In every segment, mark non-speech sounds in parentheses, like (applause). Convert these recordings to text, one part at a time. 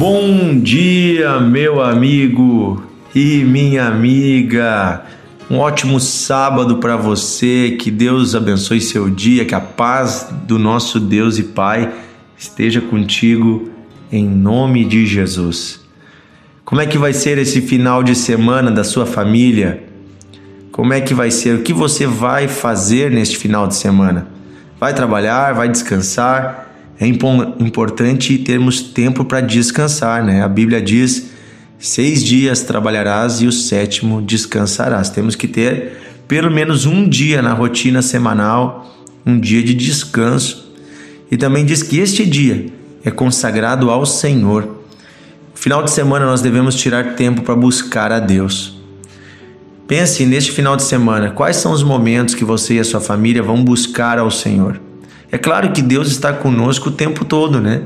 Bom dia, meu amigo e minha amiga. Um ótimo sábado para você. Que Deus abençoe seu dia, que a paz do nosso Deus e Pai esteja contigo em nome de Jesus. Como é que vai ser esse final de semana da sua família? Como é que vai ser? O que você vai fazer neste final de semana? Vai trabalhar? Vai descansar? É importante termos tempo para descansar, né? A Bíblia diz: seis dias trabalharás e o sétimo descansarás. Temos que ter pelo menos um dia na rotina semanal, um dia de descanso. E também diz que este dia é consagrado ao Senhor. No final de semana nós devemos tirar tempo para buscar a Deus. Pense neste final de semana, quais são os momentos que você e a sua família vão buscar ao Senhor? É claro que Deus está conosco o tempo todo, né?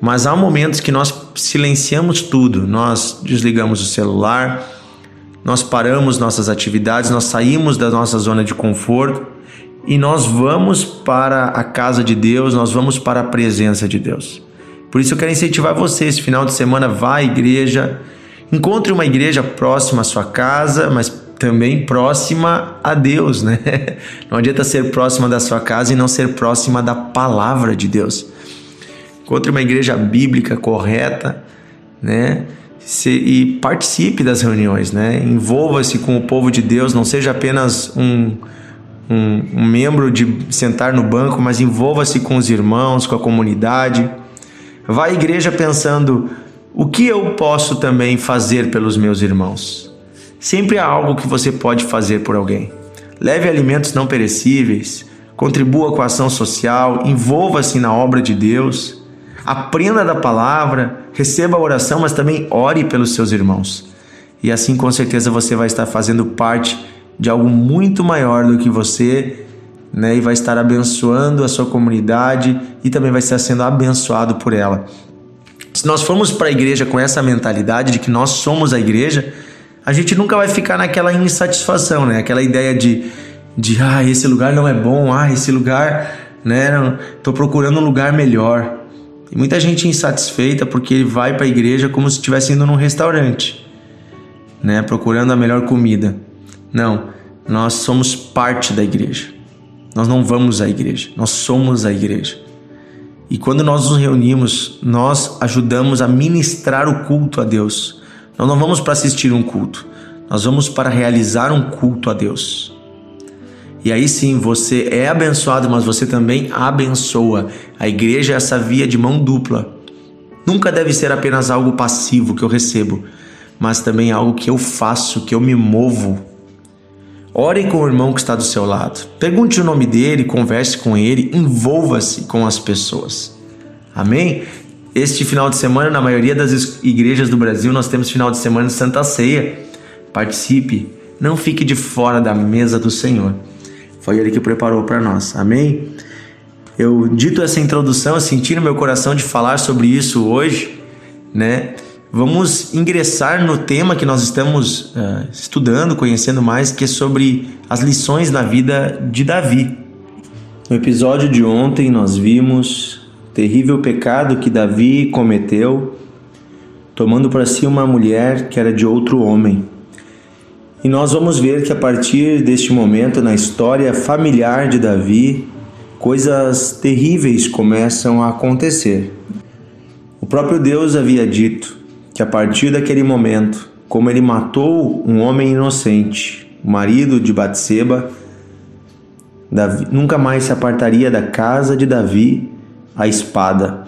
Mas há momentos que nós silenciamos tudo, nós desligamos o celular, nós paramos nossas atividades, nós saímos da nossa zona de conforto e nós vamos para a casa de Deus, nós vamos para a presença de Deus. Por isso eu quero incentivar você esse final de semana, vá à igreja, encontre uma igreja próxima à sua casa, mas também próxima a Deus, né? (laughs) Não adianta ser próxima da sua casa e não ser próxima da palavra de Deus. Encontre uma igreja bíblica correta, né? E participe das reuniões, né? Envolva-se com o povo de Deus, não seja apenas um, um, um membro de sentar no banco, mas envolva-se com os irmãos, com a comunidade. Vá à igreja pensando: o que eu posso também fazer pelos meus irmãos? Sempre há algo que você pode fazer por alguém. Leve alimentos não perecíveis, contribua com a ação social, envolva-se na obra de Deus, aprenda da palavra, receba a oração, mas também ore pelos seus irmãos. E assim com certeza você vai estar fazendo parte de algo muito maior do que você, né? E vai estar abençoando a sua comunidade e também vai estar sendo abençoado por ela. Se nós formos para a igreja com essa mentalidade de que nós somos a igreja, a gente nunca vai ficar naquela insatisfação, né? Aquela ideia de, de ah, esse lugar não é bom, ah, esse lugar, né? Tô procurando um lugar melhor. E muita gente insatisfeita porque vai para a igreja como se estivesse indo num restaurante, né? Procurando a melhor comida. Não, nós somos parte da igreja. Nós não vamos à igreja, nós somos a igreja. E quando nós nos reunimos, nós ajudamos a ministrar o culto a Deus. Nós não vamos para assistir um culto, nós vamos para realizar um culto a Deus. E aí sim, você é abençoado, mas você também abençoa. A igreja é essa via de mão dupla. Nunca deve ser apenas algo passivo que eu recebo, mas também algo que eu faço, que eu me movo. Ore com o irmão que está do seu lado. Pergunte o nome dele, converse com ele, envolva-se com as pessoas. Amém? Este final de semana, na maioria das igrejas do Brasil, nós temos final de semana de Santa Ceia. Participe, não fique de fora da mesa do Senhor. Foi Ele que preparou para nós. Amém? Eu dito essa introdução, eu senti no meu coração de falar sobre isso hoje, né? Vamos ingressar no tema que nós estamos uh, estudando, conhecendo mais, que é sobre as lições na vida de Davi. No episódio de ontem nós vimos terrível pecado que Davi cometeu, tomando para si uma mulher que era de outro homem. E nós vamos ver que a partir deste momento na história familiar de Davi, coisas terríveis começam a acontecer. O próprio Deus havia dito que a partir daquele momento, como ele matou um homem inocente, o marido de Batseba, Davi nunca mais se apartaria da casa de Davi a espada.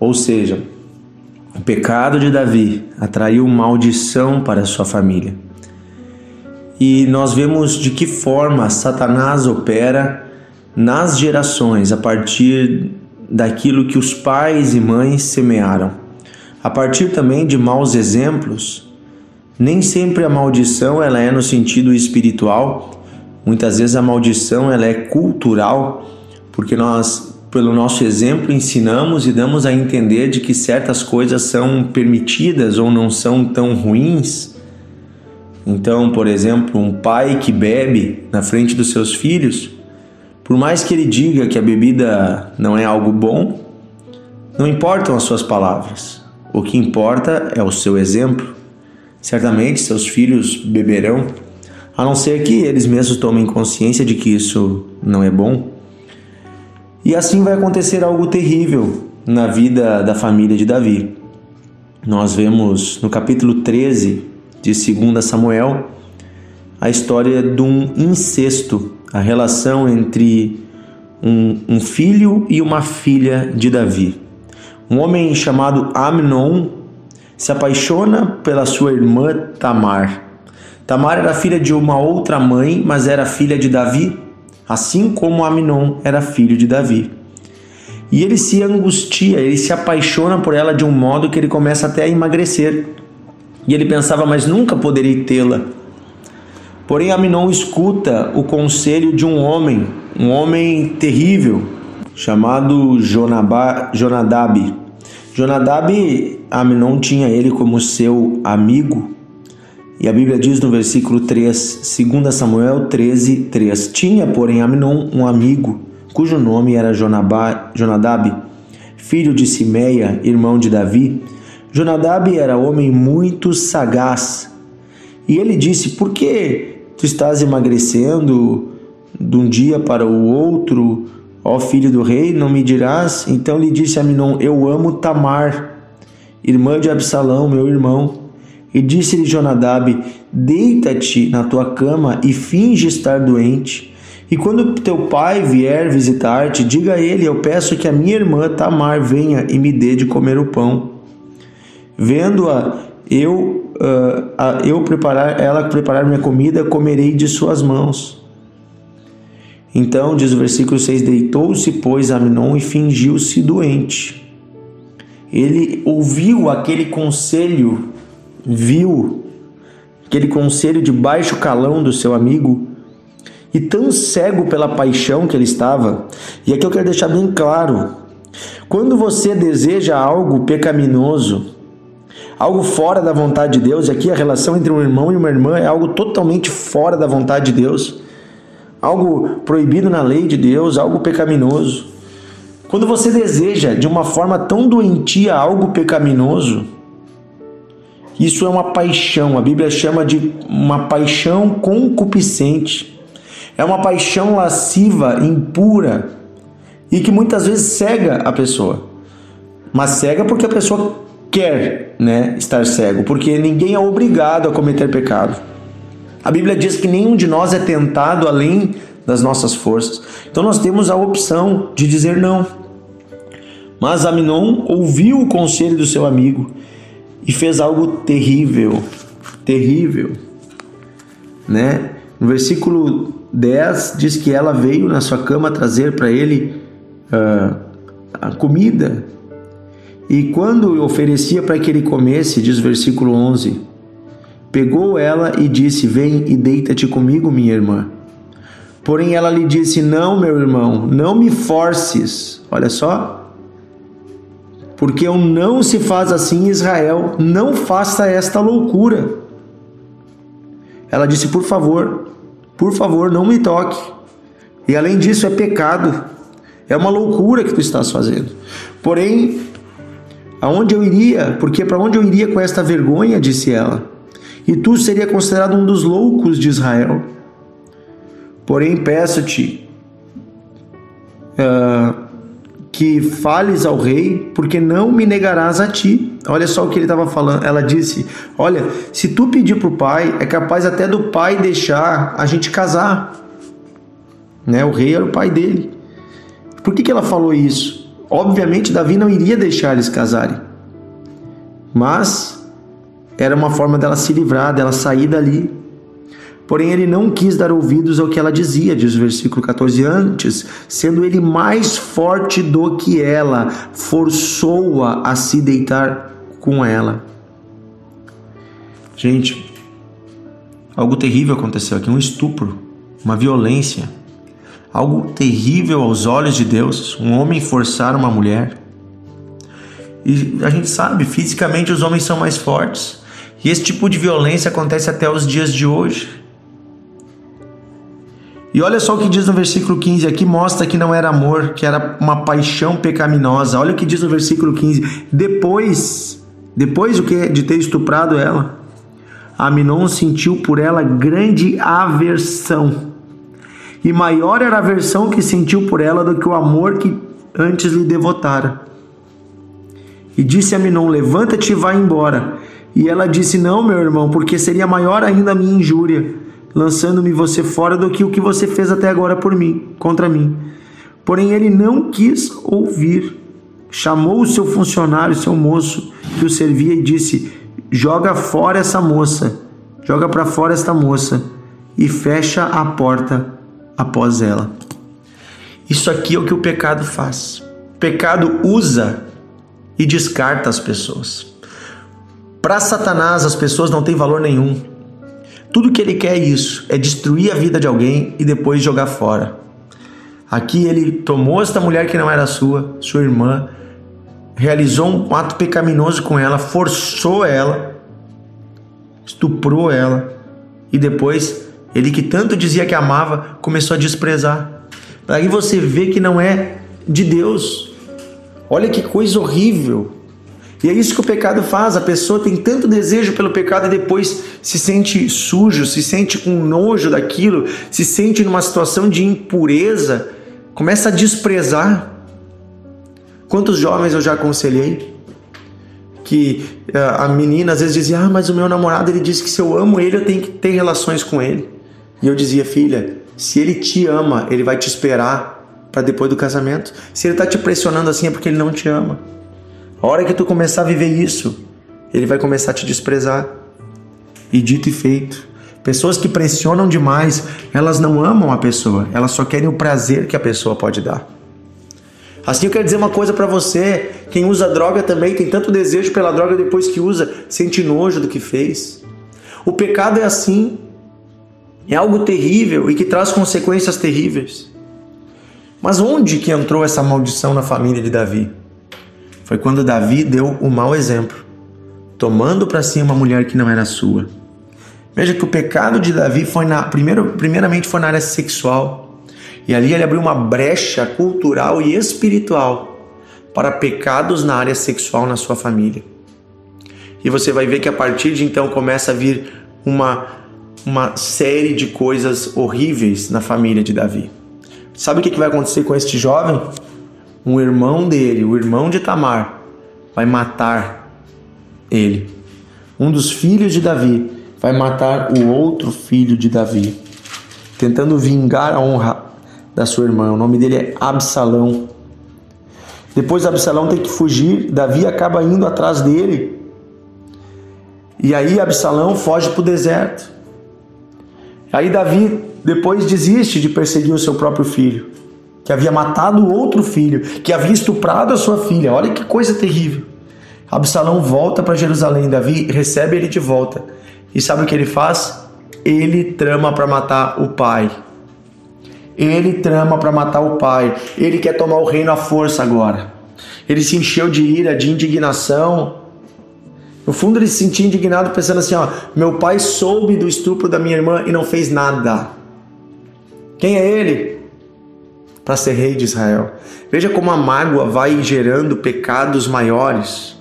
Ou seja, o pecado de Davi atraiu maldição para sua família. E nós vemos de que forma Satanás opera nas gerações a partir daquilo que os pais e mães semearam. A partir também de maus exemplos, nem sempre a maldição ela é no sentido espiritual, muitas vezes a maldição ela é cultural, porque nós pelo nosso exemplo, ensinamos e damos a entender de que certas coisas são permitidas ou não são tão ruins. Então, por exemplo, um pai que bebe na frente dos seus filhos, por mais que ele diga que a bebida não é algo bom, não importam as suas palavras. o que importa é o seu exemplo. Certamente seus filhos beberão, a não ser que eles mesmos tomem consciência de que isso não é bom. E assim vai acontecer algo terrível na vida da família de Davi. Nós vemos no capítulo 13 de 2 Samuel a história de um incesto, a relação entre um, um filho e uma filha de Davi. Um homem chamado Amnon se apaixona pela sua irmã Tamar. Tamar era filha de uma outra mãe, mas era filha de Davi, assim como Amnon era filho de Davi. E ele se angustia, ele se apaixona por ela de um modo que ele começa até a emagrecer. E ele pensava, mas nunca poderei tê-la. Porém, Aminon escuta o conselho de um homem, um homem terrível, chamado Jonabá, Jonadab. Jonadab, Aminon tinha ele como seu amigo. E a Bíblia diz no versículo 3, 2 Samuel 13, 3: Tinha, porém, Aminon um amigo, cujo nome era Jonabá, Jonadab, filho de Simeia, irmão de Davi. Jonadab era homem muito sagaz. E ele disse: Por que Tu estás emagrecendo de um dia para o outro, ó filho do rei, não me dirás? Então lhe disse Aminon: Eu amo Tamar, irmã de Absalão, meu irmão. E disse-lhe Jonadab: Deita-te na tua cama e finge estar doente. E quando teu pai vier visitar-te, diga a ele: Eu peço que a minha irmã Tamar venha e me dê de comer o pão. Vendo-a, eu uh, eu preparar, ela preparar minha comida, comerei de suas mãos. Então, diz o versículo 6: Deitou-se, pois, Aminon e fingiu-se doente. Ele ouviu aquele conselho, viu aquele conselho de baixo calão do seu amigo, e tão cego pela paixão que ele estava. E aqui eu quero deixar bem claro: quando você deseja algo pecaminoso, algo fora da vontade de Deus, e aqui a relação entre um irmão e uma irmã é algo totalmente fora da vontade de Deus, algo proibido na lei de Deus, algo pecaminoso. Quando você deseja de uma forma tão doentia algo pecaminoso, isso é uma paixão, a Bíblia chama de uma paixão concupiscente. É uma paixão lasciva, impura e que muitas vezes cega a pessoa. Mas cega porque a pessoa quer né, estar cego, porque ninguém é obrigado a cometer pecado. A Bíblia diz que nenhum de nós é tentado além das nossas forças. Então nós temos a opção de dizer não. Mas Aminon ouviu o conselho do seu amigo e fez algo terrível, terrível, né? No versículo 10 diz que ela veio na sua cama trazer para ele uh, a comida e quando oferecia para que ele comesse, diz o versículo 11: Pegou ela e disse: Vem e deita-te comigo, minha irmã. Porém ela lhe disse: Não, meu irmão, não me forces. Olha só. Porque eu não se faz assim Israel, não faça esta loucura. Ela disse: Por favor, por favor, não me toque. E além disso, é pecado. É uma loucura que tu estás fazendo. Porém, Aonde eu iria? Porque para onde eu iria com esta vergonha? disse ela. E tu seria considerado um dos loucos de Israel. Porém, peço-te uh, que fales ao rei, porque não me negarás a ti. Olha só o que ele estava falando. Ela disse: Olha, se tu pedir para o pai, é capaz até do pai deixar a gente casar. Né? O rei era o pai dele. Por que, que ela falou isso? Obviamente, Davi não iria deixar eles casarem, mas era uma forma dela se livrar, dela sair dali. Porém, ele não quis dar ouvidos ao que ela dizia, diz o versículo 14. Antes, sendo ele mais forte do que ela, forçou-a a se deitar com ela. Gente, algo terrível aconteceu aqui: um estupro, uma violência algo terrível aos olhos de Deus, um homem forçar uma mulher. E a gente sabe, fisicamente os homens são mais fortes. E esse tipo de violência acontece até os dias de hoje. E olha só o que diz no versículo 15, aqui mostra que não era amor, que era uma paixão pecaminosa. Olha o que diz no versículo 15: Depois Depois de ter estuprado ela, Aminon sentiu por ela grande aversão. E maior era a aversão que sentiu por ela do que o amor que antes lhe devotara. E disse a Aminon: Levanta-te e vai embora. E ela disse: Não, meu irmão, porque seria maior ainda a minha injúria, lançando-me você fora do que o que você fez até agora por mim, contra mim. Porém, ele não quis ouvir. Chamou o seu funcionário, seu moço, que o servia, e disse: Joga fora essa moça, joga para fora esta moça, e fecha a porta após ela. Isso aqui é o que o pecado faz. O pecado usa e descarta as pessoas. Para Satanás, as pessoas não têm valor nenhum. Tudo que ele quer é isso, é destruir a vida de alguém e depois jogar fora. Aqui ele tomou esta mulher que não era sua, sua irmã, realizou um ato pecaminoso com ela, forçou ela, estuprou ela e depois ele que tanto dizia que amava começou a desprezar. Daí você vê que não é de Deus. Olha que coisa horrível. E é isso que o pecado faz. A pessoa tem tanto desejo pelo pecado e depois se sente sujo, se sente com nojo daquilo, se sente numa situação de impureza, começa a desprezar. Quantos jovens eu já aconselhei que eh, a menina às vezes dizia: "Ah, mas o meu namorado ele disse que se eu amo ele, eu tenho que ter relações com ele". E eu dizia: "Filha, se ele te ama, ele vai te esperar para depois do casamento. Se ele está te pressionando assim é porque ele não te ama. A hora que tu começar a viver isso, ele vai começar a te desprezar. E dito e feito. Pessoas que pressionam demais, elas não amam a pessoa, elas só querem o prazer que a pessoa pode dar. Assim eu quero dizer uma coisa para você, quem usa droga também tem tanto desejo pela droga depois que usa, sente nojo do que fez. O pecado é assim, é algo terrível e que traz consequências terríveis. Mas onde que entrou essa maldição na família de Davi? Foi quando Davi deu o mau exemplo, tomando para si uma mulher que não era sua. Veja que o pecado de Davi foi na primeiro, primeiramente foi na área sexual. E ali ele abriu uma brecha cultural e espiritual para pecados na área sexual na sua família. E você vai ver que a partir de então começa a vir uma uma série de coisas horríveis na família de Davi. Sabe o que vai acontecer com este jovem? Um irmão dele, o irmão de Tamar, vai matar ele. Um dos filhos de Davi vai matar o outro filho de Davi, tentando vingar a honra da sua irmã. O nome dele é Absalão. Depois Absalão tem que fugir, Davi acaba indo atrás dele. E aí Absalão foge para o deserto. Aí Davi depois desiste de perseguir o seu próprio filho, que havia matado outro filho, que havia estuprado a sua filha. Olha que coisa terrível. Absalão volta para Jerusalém, Davi recebe ele de volta. E sabe o que ele faz? Ele trama para matar o pai. Ele trama para matar o pai. Ele quer tomar o reino à força agora. Ele se encheu de ira, de indignação, no fundo ele se sentia indignado pensando assim, ó, meu pai soube do estupro da minha irmã e não fez nada. Quem é ele? Para ser rei de Israel. Veja como a mágoa vai gerando pecados maiores.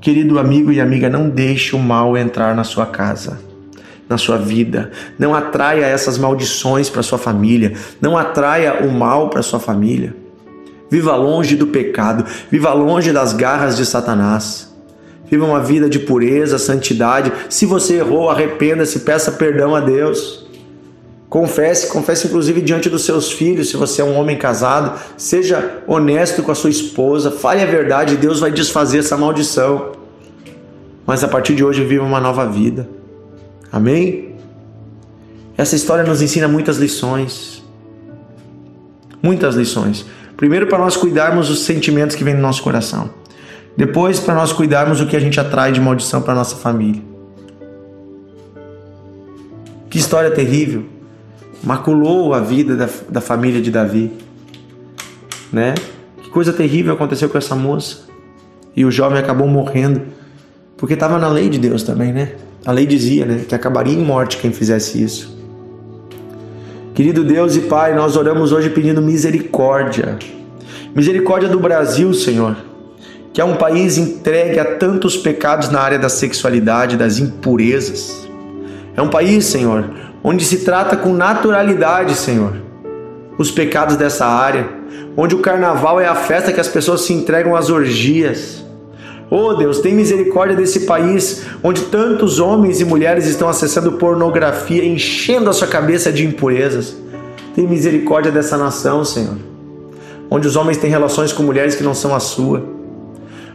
Querido amigo e amiga, não deixe o mal entrar na sua casa, na sua vida. Não atraia essas maldições para sua família. Não atraia o mal para sua família. Viva longe do pecado. Viva longe das garras de Satanás. Viva uma vida de pureza, santidade. Se você errou, arrependa-se, peça perdão a Deus. Confesse, confesse inclusive diante dos seus filhos, se você é um homem casado, seja honesto com a sua esposa, fale a verdade, Deus vai desfazer essa maldição. Mas a partir de hoje viva uma nova vida. Amém? Essa história nos ensina muitas lições. Muitas lições. Primeiro, para nós cuidarmos dos sentimentos que vêm no nosso coração. Depois, para nós cuidarmos do que a gente atrai de maldição para nossa família. Que história terrível. Maculou a vida da, da família de Davi. Né? Que coisa terrível aconteceu com essa moça. E o jovem acabou morrendo. Porque estava na lei de Deus também, né? A lei dizia né, que acabaria em morte quem fizesse isso. Querido Deus e Pai, nós oramos hoje pedindo misericórdia. Misericórdia do Brasil, Senhor que é um país entregue a tantos pecados na área da sexualidade, das impurezas. É um país, Senhor, onde se trata com naturalidade, Senhor, os pecados dessa área, onde o carnaval é a festa que as pessoas se entregam às orgias. Oh Deus, tem misericórdia desse país onde tantos homens e mulheres estão acessando pornografia, enchendo a sua cabeça de impurezas. Tem misericórdia dessa nação, Senhor. Onde os homens têm relações com mulheres que não são a sua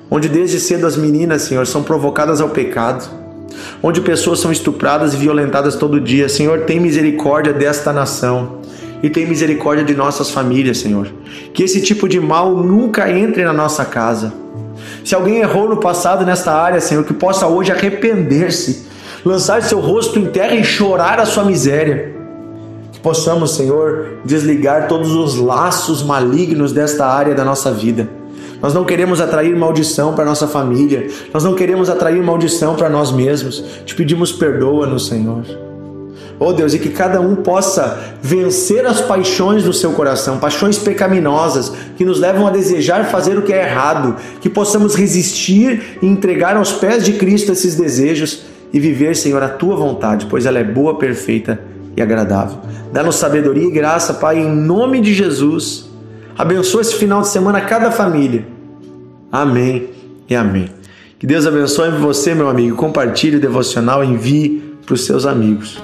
onde desde cedo as meninas, Senhor, são provocadas ao pecado, onde pessoas são estupradas e violentadas todo dia. Senhor, tem misericórdia desta nação e tem misericórdia de nossas famílias, Senhor. Que esse tipo de mal nunca entre na nossa casa. Se alguém errou no passado nesta área, Senhor, que possa hoje arrepender-se, lançar seu rosto em terra e chorar a sua miséria. Que possamos, Senhor, desligar todos os laços malignos desta área da nossa vida nós não queremos atrair maldição para nossa família. Nós não queremos atrair maldição para nós mesmos. Te pedimos perdoa-nos, Senhor. Oh Deus, e que cada um possa vencer as paixões do seu coração, paixões pecaminosas que nos levam a desejar fazer o que é errado, que possamos resistir e entregar aos pés de Cristo esses desejos e viver, Senhor, a tua vontade, pois ela é boa, perfeita e agradável. Dá-nos sabedoria e graça, Pai, em nome de Jesus. Abençoa esse final de semana cada família. Amém e amém. Que Deus abençoe você, meu amigo. Compartilhe o devocional, envie para os seus amigos.